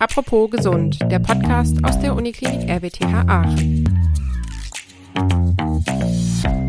Apropos gesund, der Podcast aus der Uniklinik RWTH Aachen.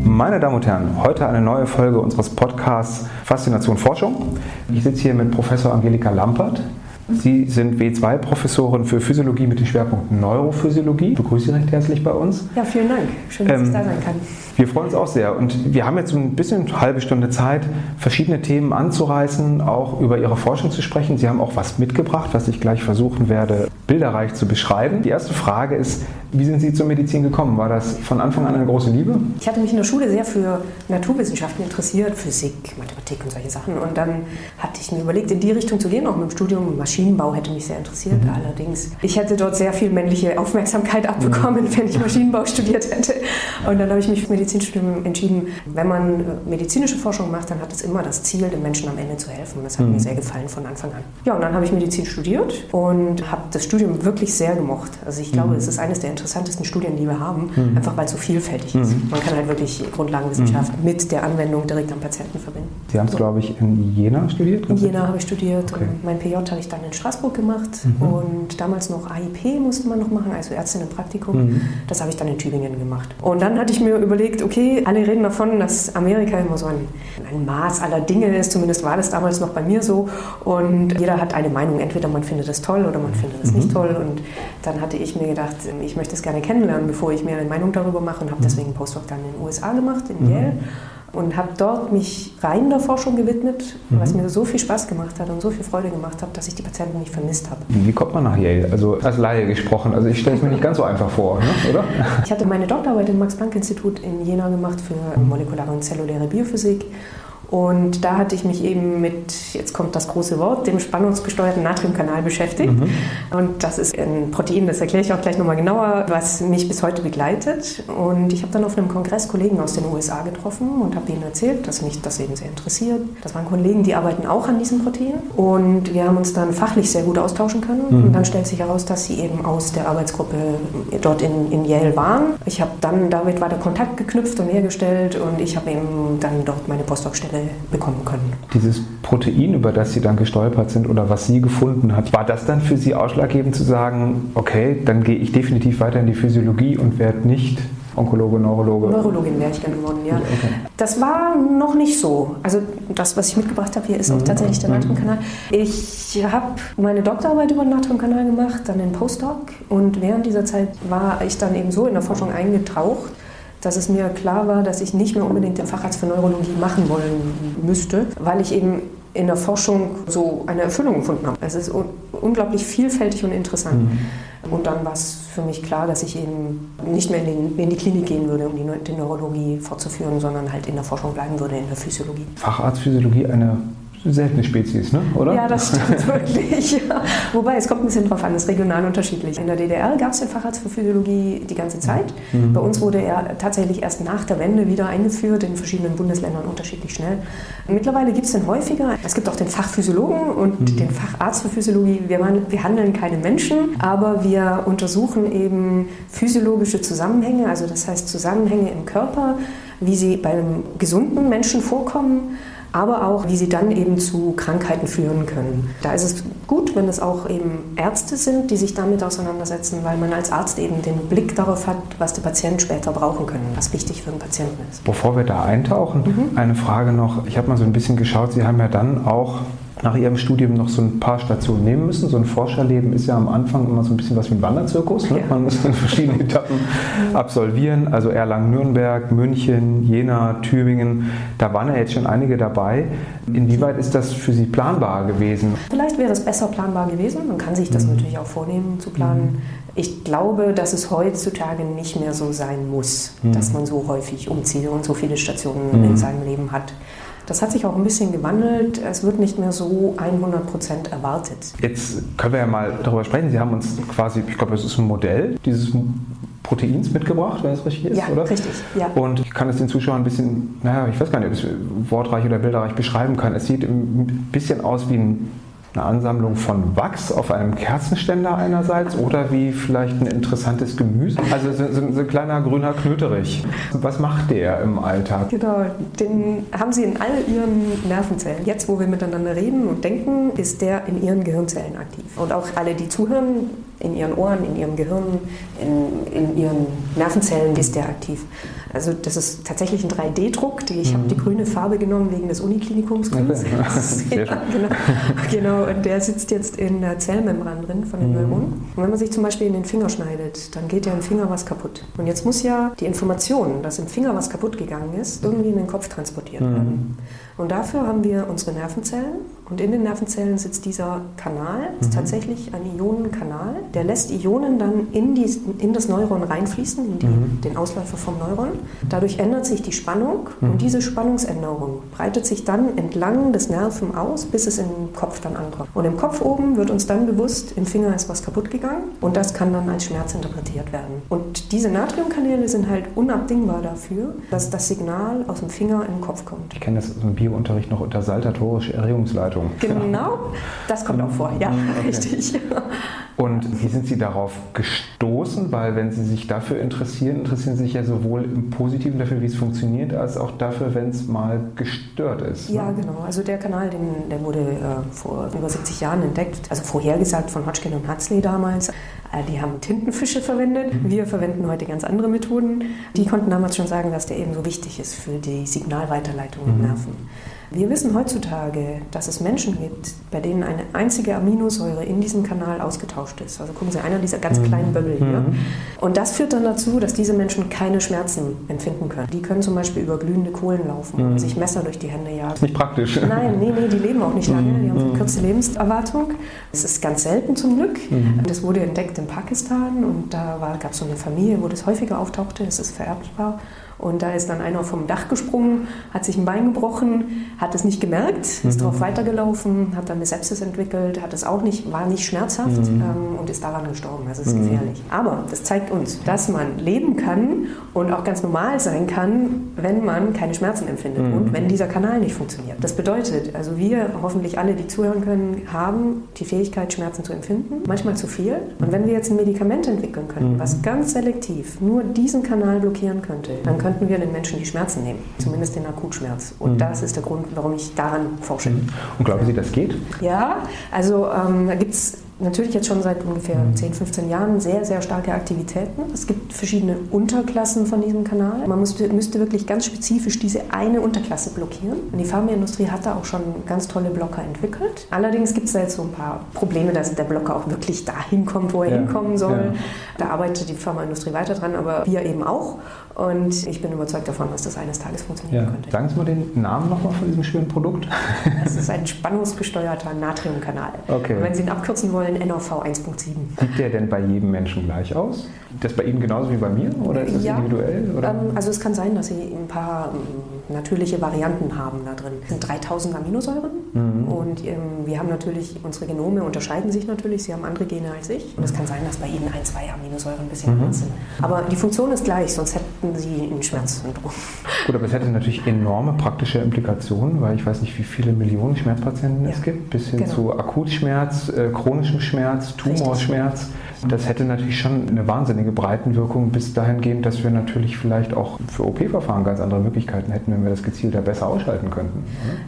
Meine Damen und Herren, heute eine neue Folge unseres Podcasts Faszination Forschung. Ich sitze hier mit Professor Angelika Lampert. Sie sind W2-Professorin für Physiologie mit dem Schwerpunkt Neurophysiologie. Ich begrüße Sie recht herzlich bei uns. Ja, vielen Dank. Schön, dass ähm, ich da sein kann. Wir freuen uns auch sehr. Und wir haben jetzt ein bisschen eine halbe Stunde Zeit, verschiedene Themen anzureißen, auch über Ihre Forschung zu sprechen. Sie haben auch was mitgebracht, was ich gleich versuchen werde, bilderreich zu beschreiben. Die erste Frage ist, wie sind Sie zur Medizin gekommen? War das von Anfang an eine große Liebe? Ich hatte mich in der Schule sehr für Naturwissenschaften interessiert, Physik, Mathematik und solche Sachen. Und dann hatte ich mir überlegt, in die Richtung zu gehen, auch mit dem Studium. Maschinenbau hätte mich sehr interessiert. Mhm. Allerdings, ich hätte dort sehr viel männliche Aufmerksamkeit abbekommen, mhm. wenn ich Maschinenbau studiert hätte. Und dann habe ich mich für Medizinstudium entschieden. Wenn man äh, medizinische Forschung macht, dann hat es immer das Ziel, den Menschen am Ende zu helfen. Das hat mhm. mir sehr gefallen von Anfang an. Ja, und dann habe ich Medizin studiert und habe das Studium wirklich sehr gemocht. Also ich glaube, mhm. es ist eines der interessantesten Studien, die wir haben, mhm. einfach weil es so vielfältig ist. Mhm. Man kann halt wirklich Grundlagenwissenschaft mhm. mit der Anwendung direkt am Patienten verbinden. Sie haben es, so. glaube ich, in Jena studiert? In Jena habe ich studiert okay. und mein PJ habe ich dann in Straßburg gemacht mhm. und damals noch AIP musste man noch machen, also Ärztinnenpraktikum. Mhm. Das habe ich dann in Tübingen gemacht. Und dann hatte ich mir überlegt, okay, alle reden davon, dass Amerika immer so ein, ein Maß aller Dinge ist, zumindest war das damals noch bei mir so und jeder hat eine Meinung, entweder man findet es toll oder man findet es nicht mhm. toll und dann hatte ich mir gedacht, ich möchte es gerne kennen kennenlernen, bevor ich mir eine Meinung darüber mache und habe mhm. deswegen einen Postdoc dann in den USA gemacht, in mhm. Yale und habe dort mich rein der Forschung gewidmet, mhm. was mir so viel Spaß gemacht hat und so viel Freude gemacht hat, dass ich die Patienten nicht vermisst habe. Wie kommt man nach Yale? Also als Laie gesprochen, also ich stelle es mir nicht ganz so einfach vor, ne? oder? Ich hatte meine Doktorarbeit im Max-Planck-Institut in Jena gemacht für molekulare und zelluläre Biophysik und da hatte ich mich eben mit, jetzt kommt das große Wort, dem spannungsgesteuerten Natriumkanal beschäftigt. Mhm. Und das ist ein Protein, das erkläre ich auch gleich nochmal genauer, was mich bis heute begleitet. Und ich habe dann auf einem Kongress Kollegen aus den USA getroffen und habe ihnen erzählt, dass mich das eben sehr interessiert. Das waren Kollegen, die arbeiten auch an diesem Protein. Und wir haben uns dann fachlich sehr gut austauschen können. Mhm. Und dann stellt sich heraus, dass sie eben aus der Arbeitsgruppe dort in, in Yale waren. Ich habe dann damit weiter Kontakt geknüpft und hergestellt und ich habe eben dann dort meine Postdoc-Stelle bekommen können. Dieses Protein, über das Sie dann gestolpert sind oder was Sie gefunden hat, war das dann für Sie ausschlaggebend zu sagen, okay, dann gehe ich definitiv weiter in die Physiologie und werde nicht Onkologe, Neurologe? Neurologin wäre ich dann geworden, ja. Okay. Das war noch nicht so. Also das, was ich mitgebracht habe hier, ist auch mhm. tatsächlich der mhm. Natriumkanal. Ich habe meine Doktorarbeit über den Natriumkanal gemacht, dann den Postdoc und während dieser Zeit war ich dann eben so in der Forschung eingetaucht, dass es mir klar war, dass ich nicht mehr unbedingt den Facharzt für Neurologie machen wollen müsste, weil ich eben in der Forschung so eine Erfüllung gefunden habe. Es ist un unglaublich vielfältig und interessant. Mhm. Und dann war es für mich klar, dass ich eben nicht mehr in, den, in die Klinik gehen würde, um die, die Neurologie fortzuführen, sondern halt in der Forschung bleiben würde, in der Physiologie. Facharzt Physiologie, eine seltene Spezies, ne? oder? Ja, das stimmt wirklich. Ja. Wobei, es kommt ein bisschen drauf an, es ist regional unterschiedlich. In der DDR gab es den Facharzt für Physiologie die ganze Zeit. Mhm. Bei uns wurde er tatsächlich erst nach der Wende wieder eingeführt, in verschiedenen Bundesländern unterschiedlich schnell. Mittlerweile gibt es den häufiger. Es gibt auch den Fachphysiologen und mhm. den Facharzt für Physiologie. Wir, wir handeln keine Menschen, aber wir untersuchen eben physiologische Zusammenhänge, also das heißt Zusammenhänge im Körper, wie sie bei einem gesunden Menschen vorkommen aber auch, wie sie dann eben zu Krankheiten führen können. Da ist es gut, wenn es auch eben Ärzte sind, die sich damit auseinandersetzen, weil man als Arzt eben den Blick darauf hat, was der Patient später brauchen kann, was wichtig für den Patienten ist. Bevor wir da eintauchen, mhm. eine Frage noch. Ich habe mal so ein bisschen geschaut, Sie haben ja dann auch nach ihrem Studium noch so ein paar Stationen nehmen müssen. So ein Forscherleben ist ja am Anfang immer so ein bisschen was wie ein Wanderzirkus. Ne? Man muss in verschiedene Etappen absolvieren. Also Erlangen-Nürnberg, München, Jena, Tübingen. Da waren ja jetzt schon einige dabei. Inwieweit ist das für Sie planbar gewesen? Vielleicht wäre es besser planbar gewesen. Man kann sich das mhm. natürlich auch vornehmen zu planen. Mhm. Ich glaube, dass es heutzutage nicht mehr so sein muss, mhm. dass man so häufig umzieht und so viele Stationen mhm. in seinem Leben hat. Das hat sich auch ein bisschen gewandelt. Es wird nicht mehr so 100 Prozent erwartet. Jetzt können wir ja mal darüber sprechen. Sie haben uns quasi, ich glaube, es ist ein Modell dieses Proteins mitgebracht, wenn es richtig ist, ja, oder? richtig, ja. Und ich kann es den Zuschauern ein bisschen, naja, ich weiß gar nicht, ob ich es wortreich oder bilderreich beschreiben kann. Es sieht ein bisschen aus wie ein eine Ansammlung von Wachs auf einem Kerzenständer einerseits oder wie vielleicht ein interessantes Gemüse. Also so, so, so ein kleiner grüner Knöterich. Was macht der im Alltag? Genau, den haben sie in all ihren Nervenzellen. Jetzt, wo wir miteinander reden und denken, ist der in ihren Gehirnzellen aktiv. Und auch alle, die zuhören, in ihren Ohren, in ihrem Gehirn, in, in ihren Nervenzellen ist der aktiv. Also das ist tatsächlich ein 3D-Druck. Ich mhm. habe die grüne Farbe genommen wegen des Uniklinikums Grüns. ja, genau. genau, und der sitzt jetzt in der Zellmembran drin von den mhm. Neuronen. Und wenn man sich zum Beispiel in den Finger schneidet, dann geht ja im Finger was kaputt. Und jetzt muss ja die Information, dass im Finger was kaputt gegangen ist, irgendwie in den Kopf transportiert mhm. werden. Und dafür haben wir unsere Nervenzellen und in den Nervenzellen sitzt dieser Kanal, ist mhm. tatsächlich ein Ionenkanal, der lässt Ionen dann in, die, in das Neuron reinfließen, in die, mhm. den Ausläufer vom Neuron. Dadurch ändert sich die Spannung mhm. und diese Spannungsänderung breitet sich dann entlang des Nerven aus, bis es im Kopf dann ankommt. Und im Kopf oben wird uns dann bewusst, im Finger ist was kaputt gegangen und das kann dann als Schmerz interpretiert werden. Und diese Natriumkanäle sind halt unabdingbar dafür, dass das Signal aus dem Finger in den Kopf kommt. Ich kenne das im Biounterricht noch unter saltatorische Erregungsleitung. Genau, das kommt auch vor, ja, mhm, okay. richtig. Und wie sind Sie darauf gestoßen? Weil wenn Sie sich dafür interessieren, interessieren Sie sich ja sowohl im Positiven dafür, wie es funktioniert, als auch dafür, wenn es mal gestört ist. Ne? Ja, genau. Also der Kanal, den, der wurde äh, vor über 70 Jahren entdeckt, also vorhergesagt von Hodgkin und Huxley damals. Äh, die haben Tintenfische verwendet. Mhm. Wir verwenden heute ganz andere Methoden. Die konnten damals schon sagen, dass der eben so wichtig ist für die Signalweiterleitung mhm. im Nerven. Wir wissen heutzutage, dass es Menschen gibt, bei denen eine einzige Aminosäure in diesem Kanal ausgetauscht ist. Also gucken Sie, einer dieser ganz mhm. kleinen Böbbel hier. Mhm. Und das führt dann dazu, dass diese Menschen keine Schmerzen empfinden können. Die können zum Beispiel über glühende Kohlen laufen und mhm. sich Messer durch die Hände jagen. Nicht praktisch. Nein, nee, nee, die leben auch nicht lange. Die haben eine kurze Lebenserwartung. Es ist ganz selten zum Glück. Das wurde entdeckt in Pakistan und da gab es so eine Familie, wo das häufiger auftauchte. Es ist vererbbar. Und da ist dann einer vom Dach gesprungen, hat sich ein Bein gebrochen, hat es nicht gemerkt, ist mhm. darauf weitergelaufen, hat dann eine Sepsis entwickelt, hat es auch nicht, war nicht schmerzhaft mhm. ähm, und ist daran gestorben. Das ist mhm. gefährlich. Aber das zeigt uns, dass man leben kann und auch ganz normal sein kann, wenn man keine Schmerzen empfindet mhm. und wenn dieser Kanal nicht funktioniert. Das bedeutet, also wir, hoffentlich alle, die zuhören können, haben die Fähigkeit, Schmerzen zu empfinden, manchmal zu viel. Und wenn wir jetzt ein Medikament entwickeln können, mhm. was ganz selektiv nur diesen Kanal blockieren könnte, dann könnten wir den Menschen die Schmerzen nehmen, zumindest den Akutschmerz. Und mhm. das ist der Grund, warum ich daran forsche. Mhm. Und glauben Sie, das geht? Ja, also ähm, da gibt es natürlich jetzt schon seit ungefähr 10, mhm. 15 Jahren sehr, sehr starke Aktivitäten. Es gibt verschiedene Unterklassen von diesem Kanal. Man müsste, müsste wirklich ganz spezifisch diese eine Unterklasse blockieren. Und die Pharmaindustrie hat da auch schon ganz tolle Blocker entwickelt. Allerdings gibt es da jetzt so ein paar Probleme, dass der Blocker auch wirklich dahin kommt, wo er ja. hinkommen soll. Ja. Da arbeitet die Pharmaindustrie weiter dran, aber wir eben auch. Und ich bin überzeugt davon, dass das eines Tages funktionieren ja. könnte. Sagen Sie mal den Namen nochmal von diesem schönen Produkt. Das ist ein spannungsgesteuerter Natriumkanal. Okay. Und wenn Sie ihn abkürzen wollen, NOV 1.7. Sieht der denn bei jedem Menschen gleich aus? Das bei Ihnen genauso wie bei mir? Oder ist das ja, individuell? Oder? Ähm, also es kann sein, dass Sie ein paar ähm, natürliche Varianten haben da drin. Es sind 3000 Aminosäuren mhm. und ähm, wir haben natürlich, unsere Genome unterscheiden sich natürlich. Sie haben andere Gene als ich. Und es kann sein, dass bei Ihnen ein, zwei Aminosäuren ein bisschen mhm. anders sind. Aber die Funktion ist gleich, sonst hätten Sie ein Schmerzsyndrom. Gut, aber es hätte natürlich enorme praktische Implikationen, weil ich weiß nicht, wie viele Millionen Schmerzpatienten ja. es gibt, bis hin genau. zu Akutschmerz, äh, chronischem Schmerz, Tumorschmerz. Das hätte natürlich schon eine wahnsinnige Breitenwirkung bis dahin gehend, dass wir natürlich vielleicht auch für OP-Verfahren ganz andere Möglichkeiten hätten, wenn wir das gezielter besser ausschalten könnten.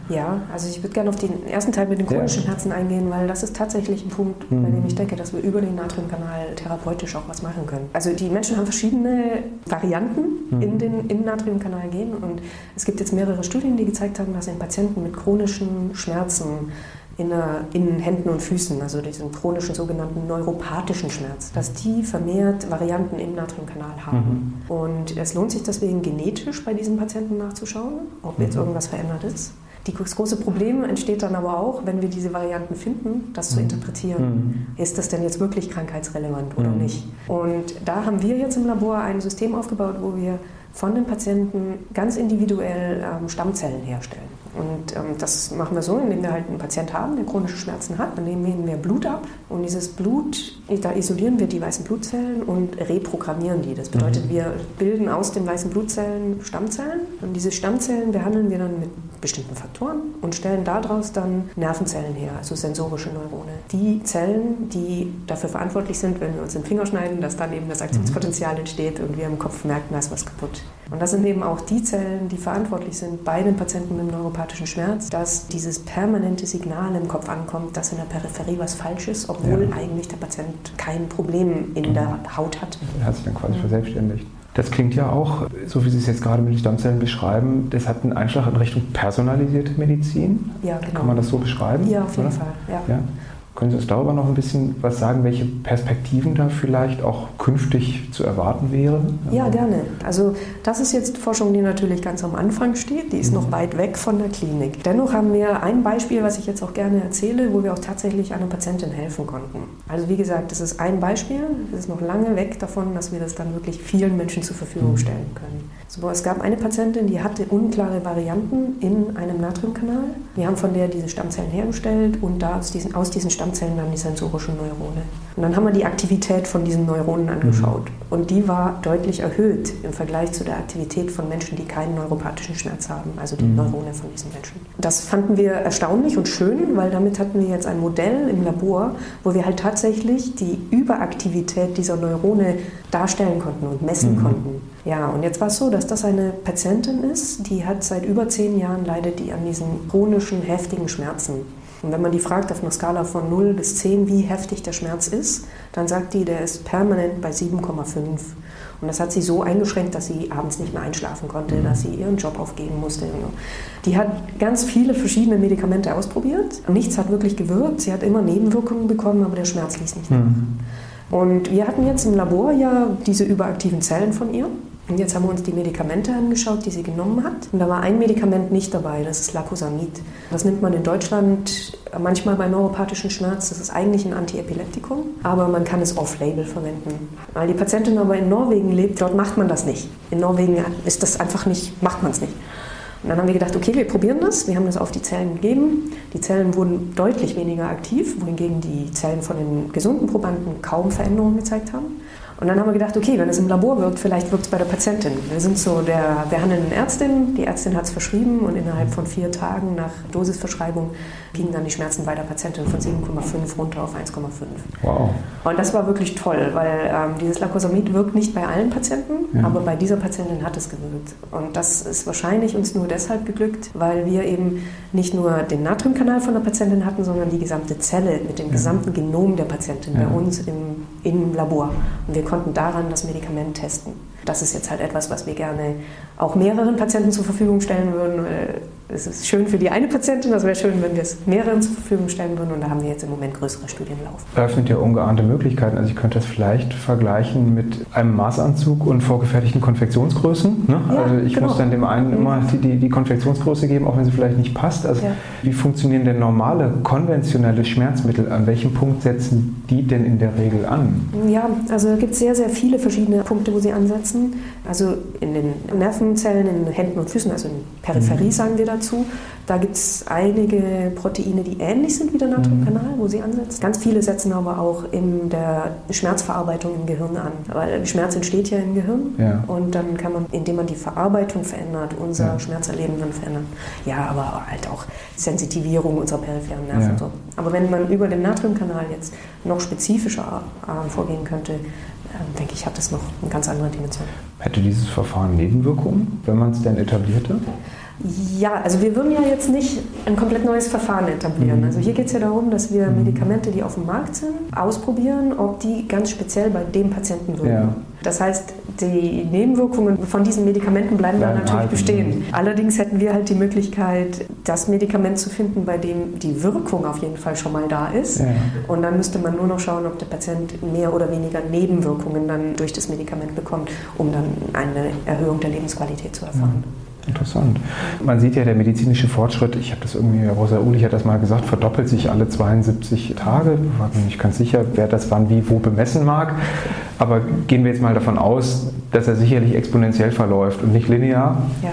Oder? Ja, also ich würde gerne auf den ersten Teil mit den chronischen ja. Herzen eingehen, weil das ist tatsächlich ein Punkt, mhm. bei dem ich denke, dass wir über den Natriumkanal therapeutisch auch was machen können. Also die Menschen haben verschiedene Varianten mhm. in den in den Natriumkanal gehen und es gibt jetzt mehrere Studien, die gezeigt haben, dass in Patienten mit chronischen Schmerzen in, in, Händen und Füßen, also diesen chronischen sogenannten neuropathischen Schmerz, dass die vermehrt Varianten im Natriumkanal haben. Mhm. Und es lohnt sich deswegen genetisch bei diesen Patienten nachzuschauen, ob jetzt mhm. irgendwas verändert ist. Das große Problem entsteht dann aber auch, wenn wir diese Varianten finden, das zu mhm. interpretieren. Mhm. Ist das denn jetzt wirklich krankheitsrelevant oder mhm. nicht? Und da haben wir jetzt im Labor ein System aufgebaut, wo wir von den Patienten ganz individuell ähm, Stammzellen herstellen. Und ähm, das machen wir so, indem wir halt einen Patient haben, der chronische Schmerzen hat. Dann nehmen wir Blut ab und dieses Blut, da isolieren wir die weißen Blutzellen und reprogrammieren die. Das bedeutet, mhm. wir bilden aus den weißen Blutzellen Stammzellen und diese Stammzellen behandeln wir dann mit bestimmten Faktoren und stellen daraus dann Nervenzellen her, also sensorische Neurone. Die Zellen, die dafür verantwortlich sind, wenn wir uns den Finger schneiden, dass dann eben das Aktionspotenzial entsteht und wir im Kopf merken, da ist was kaputt. Und das sind eben auch die Zellen, die verantwortlich sind bei den Patienten mit neuropathischen Schmerz, dass dieses permanente Signal im Kopf ankommt, dass in der Peripherie was falsch ist, obwohl ja. eigentlich der Patient kein Problem in der Haut hat. Er hat sich dann quasi mhm. verselbstständigt. Das klingt ja auch, so wie Sie es jetzt gerade mit den Stammzellen beschreiben, das hat einen Einschlag in Richtung personalisierte Medizin. Ja, genau. Kann man das so beschreiben? Ja, auf jeden oder? Fall. Ja. ja. Können Sie uns darüber noch ein bisschen was sagen, welche Perspektiven da vielleicht auch künftig zu erwarten wären? Ja, gerne. Also das ist jetzt Forschung, die natürlich ganz am Anfang steht. Die ist mhm. noch weit weg von der Klinik. Dennoch haben wir ein Beispiel, was ich jetzt auch gerne erzähle, wo wir auch tatsächlich einer Patientin helfen konnten. Also wie gesagt, das ist ein Beispiel. Es ist noch lange weg davon, dass wir das dann wirklich vielen Menschen zur Verfügung mhm. stellen können. So, es gab eine Patientin, die hatte unklare Varianten in einem Natriumkanal. Wir haben von der diese Stammzellen hergestellt und da aus diesen, aus diesen Stammzellen dann die sensorischen Neurone. Und dann haben wir die Aktivität von diesen Neuronen angeschaut. Mhm. Und die war deutlich erhöht im Vergleich zu der Aktivität von Menschen, die keinen neuropathischen Schmerz haben, also die mhm. Neurone von diesen Menschen. Das fanden wir erstaunlich und schön, weil damit hatten wir jetzt ein Modell im Labor, wo wir halt tatsächlich die Überaktivität dieser Neurone darstellen konnten und messen mhm. konnten. Ja, und jetzt war es so, dass das eine Patientin ist, die hat seit über zehn Jahren leidet die an diesen chronischen, heftigen Schmerzen. Und wenn man die fragt auf einer Skala von 0 bis 10, wie heftig der Schmerz ist, dann sagt die, der ist permanent bei 7,5. Und das hat sie so eingeschränkt, dass sie abends nicht mehr einschlafen konnte, dass sie ihren Job aufgeben musste. Die hat ganz viele verschiedene Medikamente ausprobiert. Nichts hat wirklich gewirkt. Sie hat immer Nebenwirkungen bekommen, aber der Schmerz ließ nicht nach. Mhm. Und wir hatten jetzt im Labor ja diese überaktiven Zellen von ihr. Und jetzt haben wir uns die Medikamente angeschaut, die sie genommen hat. Und da war ein Medikament nicht dabei, das ist Lacosamid. Das nimmt man in Deutschland manchmal bei neuropathischen Schmerz. Das ist eigentlich ein Antiepileptikum, aber man kann es off-label verwenden. Weil die Patientin aber in Norwegen lebt, dort macht man das nicht. In Norwegen ist das einfach nicht, macht man es nicht. Und dann haben wir gedacht, okay, wir probieren das. Wir haben das auf die Zellen gegeben. Die Zellen wurden deutlich weniger aktiv, wohingegen die Zellen von den gesunden Probanden kaum Veränderungen gezeigt haben. Und dann haben wir gedacht, okay, wenn es im Labor wirkt, vielleicht wirkt es bei der Patientin. Wir sind so der behandelnden Ärztin, die Ärztin hat es verschrieben und innerhalb von vier Tagen nach Dosisverschreibung gingen dann die Schmerzen bei der Patientin von 7,5 runter auf 1,5. Wow. Und das war wirklich toll, weil ähm, dieses Lacosamid wirkt nicht bei allen Patienten, ja. aber bei dieser Patientin hat es gewirkt. Und das ist wahrscheinlich uns nur deshalb geglückt, weil wir eben nicht nur den Natriumkanal von der Patientin hatten, sondern die gesamte Zelle mit dem ja. gesamten Genom der Patientin ja. bei uns im, im Labor. Und wir konnten daran das Medikament testen. Das ist jetzt halt etwas, was wir gerne auch mehreren Patienten zur Verfügung stellen würden es ist schön für die eine Patientin, das wäre schön, wenn wir es mehreren zur Verfügung stellen würden und da haben wir jetzt im Moment größere Studien laufen. Eröffnet ja ungeahnte Möglichkeiten. Also ich könnte das vielleicht vergleichen mit einem Maßanzug und vorgefertigten Konfektionsgrößen. Ne? Ja, also ich genau. muss dann dem einen mhm. immer die, die, die, Konfektionsgröße geben, auch wenn sie vielleicht nicht passt. Also ja. wie funktionieren denn normale, konventionelle Schmerzmittel? An welchem Punkt setzen die denn in der Regel an? Ja, also es gibt sehr, sehr viele verschiedene Punkte, wo sie ansetzen. Also in den Nervenzellen, in den Händen und Füßen, also in Peripherie mhm. sagen wir da dazu. Da gibt es einige Proteine, die ähnlich sind wie der Natriumkanal, mhm. wo sie ansetzt. Ganz viele setzen aber auch in der Schmerzverarbeitung im Gehirn an. Weil Schmerz entsteht ja im Gehirn ja. und dann kann man, indem man die Verarbeitung verändert, unser ja. Schmerzerleben dann verändern. Ja, aber halt auch Sensitivierung unserer peripheren Nerven ja. und so. Aber wenn man über den Natriumkanal jetzt noch spezifischer äh, vorgehen könnte, äh, denke ich, hat das noch eine ganz andere Dimension. Hätte dieses Verfahren Nebenwirkungen, wenn man es denn etablierte? Ja, also wir würden ja jetzt nicht ein komplett neues Verfahren etablieren. Mhm. Also hier geht es ja darum, dass wir mhm. Medikamente, die auf dem Markt sind, ausprobieren, ob die ganz speziell bei dem Patienten wirken. Ja. Das heißt, die Nebenwirkungen von diesen Medikamenten bleiben dann natürlich halten. bestehen. Allerdings hätten wir halt die Möglichkeit, das Medikament zu finden, bei dem die Wirkung auf jeden Fall schon mal da ist. Ja. Und dann müsste man nur noch schauen, ob der Patient mehr oder weniger Nebenwirkungen dann durch das Medikament bekommt, um dann eine Erhöhung der Lebensqualität zu erfahren. Ja. Interessant. Man sieht ja, der medizinische Fortschritt, ich habe das irgendwie, Rosa Ulich hat das mal gesagt, verdoppelt sich alle 72 Tage. Ich war mir nicht ganz sicher, wer das wann wie wo bemessen mag. Aber gehen wir jetzt mal davon aus, dass er sicherlich exponentiell verläuft und nicht linear. Ja.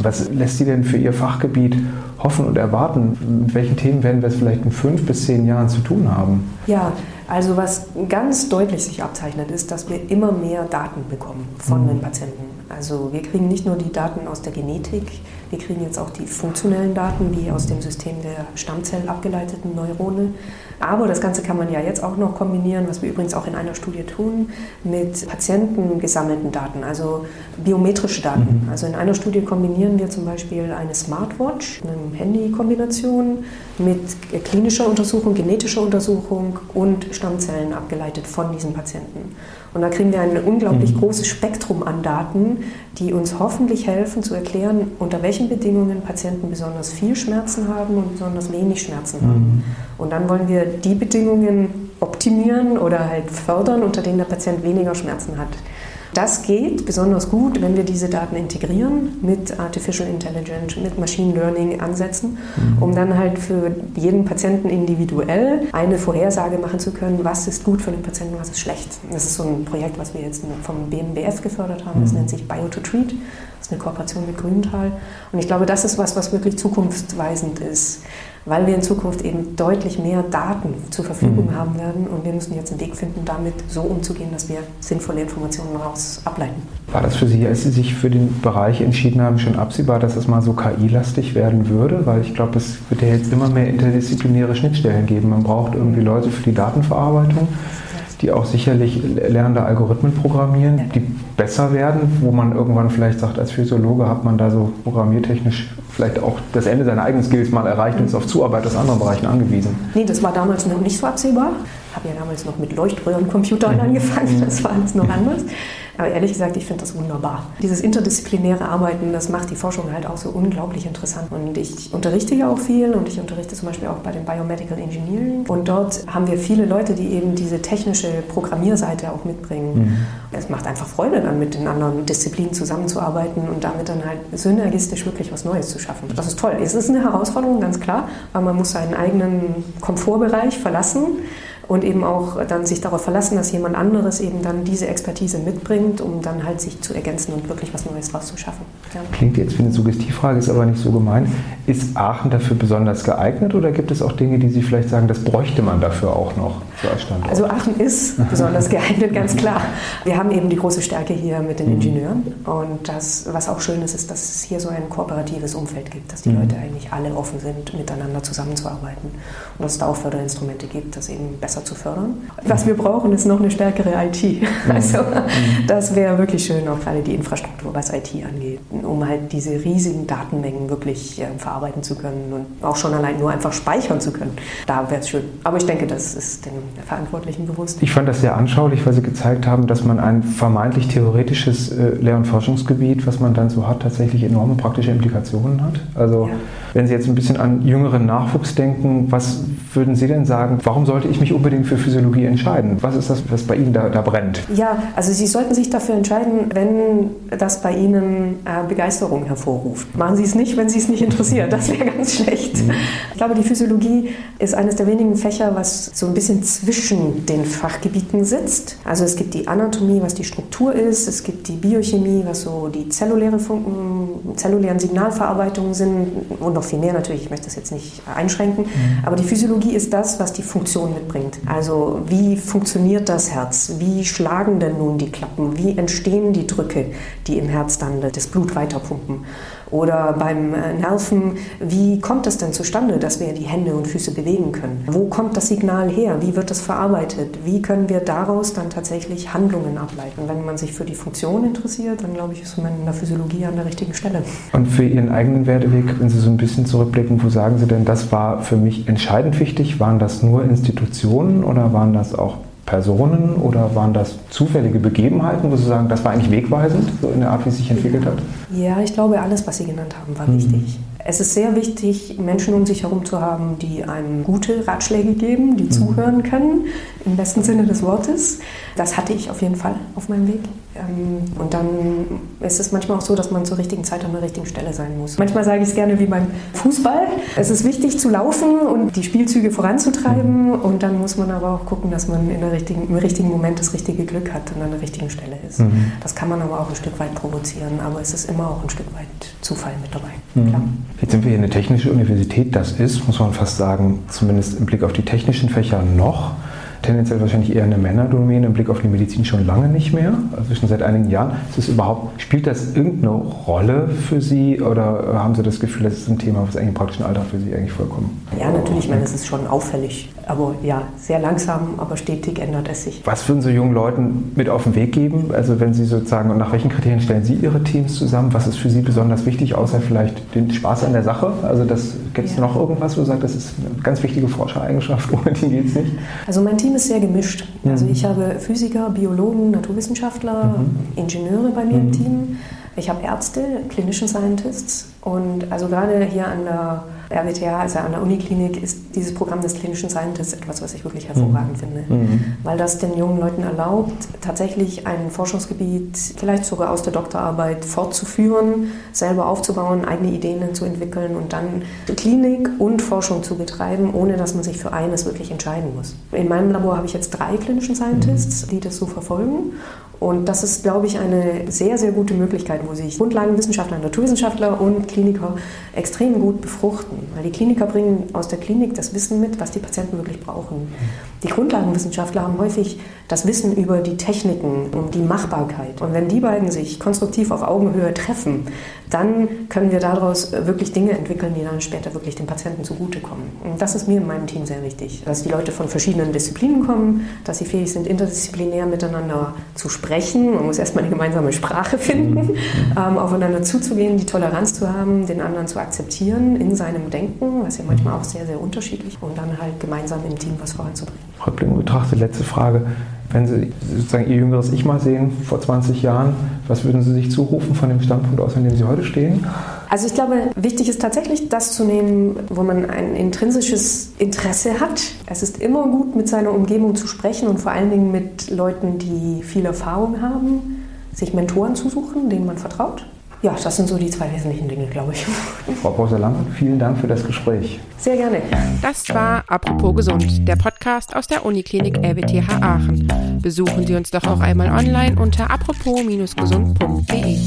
Was lässt Sie denn für Ihr Fachgebiet hoffen und erwarten? Mit welchen Themen werden wir es vielleicht in fünf bis zehn Jahren zu tun haben? Ja, also was ganz deutlich sich abzeichnet, ist, dass wir immer mehr Daten bekommen von mhm. den Patienten. Also wir kriegen nicht nur die Daten aus der Genetik, Wir kriegen jetzt auch die funktionellen Daten, wie aus dem System der Stammzell abgeleiteten Neurone. Aber das Ganze kann man ja jetzt auch noch kombinieren, was wir übrigens auch in einer Studie tun, mit Patienten gesammelten Daten, also biometrische Daten. Mhm. Also in einer Studie kombinieren wir zum Beispiel eine Smartwatch, eine Handy-Kombination mit klinischer Untersuchung, genetischer Untersuchung und Stammzellen abgeleitet von diesen Patienten. Und da kriegen wir ein unglaublich mhm. großes Spektrum an Daten, die uns hoffentlich helfen zu erklären, unter welchen Bedingungen Patienten besonders viel Schmerzen haben und besonders wenig Schmerzen mhm. haben. Und dann wollen wir die Bedingungen optimieren oder halt fördern, unter denen der Patient weniger Schmerzen hat. Das geht besonders gut, wenn wir diese Daten integrieren mit Artificial Intelligence, mit Machine Learning Ansätzen, mhm. um dann halt für jeden Patienten individuell eine Vorhersage machen zu können, was ist gut für den Patienten, was ist schlecht. Das ist so ein Projekt, was wir jetzt vom BMBF gefördert haben, das mhm. nennt sich Bio to Treat. Das ist eine Kooperation mit Grüntal. Und ich glaube, das ist was, was wirklich zukunftsweisend ist weil wir in Zukunft eben deutlich mehr Daten zur Verfügung mhm. haben werden und wir müssen jetzt einen Weg finden, damit so umzugehen, dass wir sinnvolle Informationen daraus ableiten. War das für Sie, als Sie sich für den Bereich entschieden haben, schon absehbar, dass es mal so KI-lastig werden würde? Weil ich glaube, es wird ja jetzt immer mehr interdisziplinäre Schnittstellen geben. Man braucht irgendwie Leute für die Datenverarbeitung die auch sicherlich lernende Algorithmen programmieren, die besser werden, wo man irgendwann vielleicht sagt, als Physiologe hat man da so programmiertechnisch vielleicht auch das Ende seiner eigenen Skills mal erreicht und ist auf Zuarbeit aus anderen Bereichen angewiesen. Nee, das war damals noch nicht so absehbar. Ich habe ja damals noch mit Leuchtröhrencomputern mhm. angefangen, das war alles noch anders. Aber ehrlich gesagt, ich finde das wunderbar. Dieses interdisziplinäre Arbeiten, das macht die Forschung halt auch so unglaublich interessant. Und ich unterrichte ja auch viel und ich unterrichte zum Beispiel auch bei dem Biomedical Engineering. Und dort haben wir viele Leute, die eben diese technische Programmierseite auch mitbringen. Mhm. Es macht einfach Freude, dann mit den anderen Disziplinen zusammenzuarbeiten und damit dann halt synergistisch wirklich was Neues zu schaffen. Das ist toll. Es ist eine Herausforderung, ganz klar, weil man muss seinen eigenen Komfortbereich verlassen und eben auch dann sich darauf verlassen, dass jemand anderes eben dann diese Expertise mitbringt, um dann halt sich zu ergänzen und wirklich was Neues draus zu schaffen. Ja. Klingt jetzt wie eine Suggestivfrage, ist aber nicht so gemein. Ist Aachen dafür besonders geeignet oder gibt es auch Dinge, die Sie vielleicht sagen, das bräuchte man dafür auch noch? Also Aachen ist besonders geeignet, ganz klar. Wir haben eben die große Stärke hier mit den mhm. Ingenieuren und das, was auch schön ist, ist, dass es hier so ein kooperatives Umfeld gibt, dass die mhm. Leute eigentlich alle offen sind, miteinander zusammenzuarbeiten und dass es da auch Förderinstrumente gibt, das eben besser zu fördern. Was wir brauchen, ist noch eine stärkere IT. Mhm. Also das wäre wirklich schön, auch gerade die Infrastruktur, was IT angeht, um halt diese riesigen Datenmengen wirklich äh, verarbeiten zu können und auch schon allein nur einfach speichern zu können. Da wäre es schön. Aber ich denke, das ist den Verantwortlichen bewusst. Ich fand das sehr anschaulich, weil Sie gezeigt haben, dass man ein vermeintlich theoretisches äh, Lehr- und Forschungsgebiet, was man dann so hat, tatsächlich enorme praktische Implikationen hat. Also ja. wenn Sie jetzt ein bisschen an jüngeren Nachwuchs denken, was würden Sie denn sagen, warum sollte ich mich unbedingt für Physiologie entscheiden? Was ist das, was bei Ihnen da, da brennt? Ja, also Sie sollten sich dafür entscheiden, wenn das bei Ihnen äh, Begeisterung hervorruft. Machen Sie es nicht, wenn Sie es nicht interessiert. Das wäre ganz schlecht. Mhm. Ich glaube, die Physiologie ist eines der wenigen Fächer, was so ein bisschen zwischen den Fachgebieten sitzt. Also es gibt die Anatomie, was die Struktur ist. Es gibt die Biochemie, was so die zelluläre Funken, zellulären Signalverarbeitungen sind und noch viel mehr natürlich. Ich möchte das jetzt nicht einschränken. Mhm. Aber die Physiologie ist das, was die Funktion mitbringt. Also wie funktioniert das Herz? Wie schlagen denn nun die Klappen? Wie entstehen die Drücke, die im Herz dann das Blut weiterpumpen? Oder beim äh, Nerven, wie kommt es denn zustande, dass wir die Hände und Füße bewegen können? Wo kommt das Signal her? Wie wird es verarbeitet? Wie können wir daraus dann tatsächlich Handlungen ableiten? Wenn man sich für die Funktion interessiert, dann glaube ich, ist man in der Physiologie an der richtigen Stelle. Und für Ihren eigenen Werdeweg, wenn Sie so ein bisschen zurückblicken, wo sagen Sie denn, das war für mich entscheidend wichtig? Waren das nur Institutionen oder waren das auch Personen oder waren das zufällige Begebenheiten, wo Sie sagen, das war eigentlich wegweisend, so in der Art, wie es sich entwickelt hat? Ja, ich glaube, alles, was Sie genannt haben, war mhm. wichtig. Es ist sehr wichtig, Menschen um sich herum zu haben, die einem gute Ratschläge geben, die mhm. zuhören können, im besten Sinne des Wortes. Das hatte ich auf jeden Fall auf meinem Weg. Ähm, und dann ist es manchmal auch so, dass man zur richtigen Zeit an der richtigen Stelle sein muss. Manchmal sage ich es gerne wie beim Fußball. Es ist wichtig zu laufen und die Spielzüge voranzutreiben. Und dann muss man aber auch gucken, dass man in der richtigen, im richtigen Moment das richtige Glück hat und an der richtigen Stelle ist. Mhm. Das kann man aber auch ein Stück weit provozieren. Aber es ist immer auch ein Stück weit Zufall mit dabei. Mhm. Jetzt sind wir hier eine technische Universität. Das ist, muss man fast sagen, zumindest im Blick auf die technischen Fächer noch tendenziell wahrscheinlich eher eine Männerdomäne im Blick auf die Medizin schon lange nicht mehr, also schon seit einigen Jahren. Ist es überhaupt, spielt das irgendeine Rolle für Sie oder haben Sie das Gefühl, das ist ein Thema, was eigentlich im praktischen Alltag für Sie eigentlich vollkommen? Ja, natürlich, ich meine, es ist schon auffällig, aber ja, sehr langsam, aber stetig ändert es sich. Was würden Sie jungen Leuten mit auf den Weg geben? Also wenn Sie sozusagen, und nach welchen Kriterien stellen Sie Ihre Teams zusammen? Was ist für Sie besonders wichtig, außer vielleicht den Spaß an der Sache? Also gibt es ja. noch irgendwas, wo Sie sagen, das ist eine ganz wichtige Forschereigenschaft, ohne die geht es nicht? Also mein Team ist sehr gemischt. Mhm. Also ich habe Physiker, Biologen, Naturwissenschaftler, mhm. Ingenieure bei mir mhm. im Team. Ich habe Ärzte, Clinician Scientists und also gerade hier an der RWTH, also an der Uniklinik, ist dieses Programm des klinischen Scientists etwas, was ich wirklich hervorragend mhm. finde. Mhm. Weil das den jungen Leuten erlaubt, tatsächlich ein Forschungsgebiet, vielleicht sogar aus der Doktorarbeit fortzuführen, selber aufzubauen, eigene Ideen zu entwickeln und dann Klinik und Forschung zu betreiben, ohne dass man sich für eines wirklich entscheiden muss. In meinem Labor habe ich jetzt drei klinischen Scientists, mhm. die das so verfolgen. Und das ist, glaube ich, eine sehr, sehr gute Möglichkeit, wo sich Grundlagenwissenschaftler, Naturwissenschaftler und Kliniker extrem gut befruchten. Weil die Kliniker bringen aus der Klinik das Wissen mit, was die Patienten wirklich brauchen. Die Grundlagenwissenschaftler haben häufig das Wissen über die Techniken und die Machbarkeit. Und wenn die beiden sich konstruktiv auf Augenhöhe treffen, dann können wir daraus wirklich Dinge entwickeln, die dann später wirklich den Patienten zugutekommen. Und das ist mir in meinem Team sehr wichtig, dass die Leute von verschiedenen Disziplinen kommen, dass sie fähig sind, interdisziplinär miteinander zu sprechen. Man muss erstmal eine gemeinsame Sprache finden, mhm. ähm, aufeinander zuzugehen, die Toleranz zu haben, den anderen zu akzeptieren in seinem Denken, was ja manchmal auch sehr, sehr unterschiedlich, ist, und dann halt gemeinsam im Team was voranzubringen. Rückblick betrachtet, letzte Frage. Wenn Sie sozusagen Ihr jüngeres Ich mal sehen, vor 20 Jahren, was würden Sie sich zurufen von dem Standpunkt aus, an dem Sie heute stehen? Also ich glaube, wichtig ist tatsächlich das zu nehmen, wo man ein intrinsisches Interesse hat. Es ist immer gut, mit seiner Umgebung zu sprechen und vor allen Dingen mit Leuten, die viel Erfahrung haben, sich Mentoren zu suchen, denen man vertraut. Ja, das sind so die zwei wesentlichen Dinge, glaube ich. Frau Professor Lambert, vielen Dank für das Gespräch. Sehr gerne. Das war Apropos Gesund, der Podcast aus der Uniklinik RWTH Aachen. Besuchen Sie uns doch auch einmal online unter apropos-gesund.de.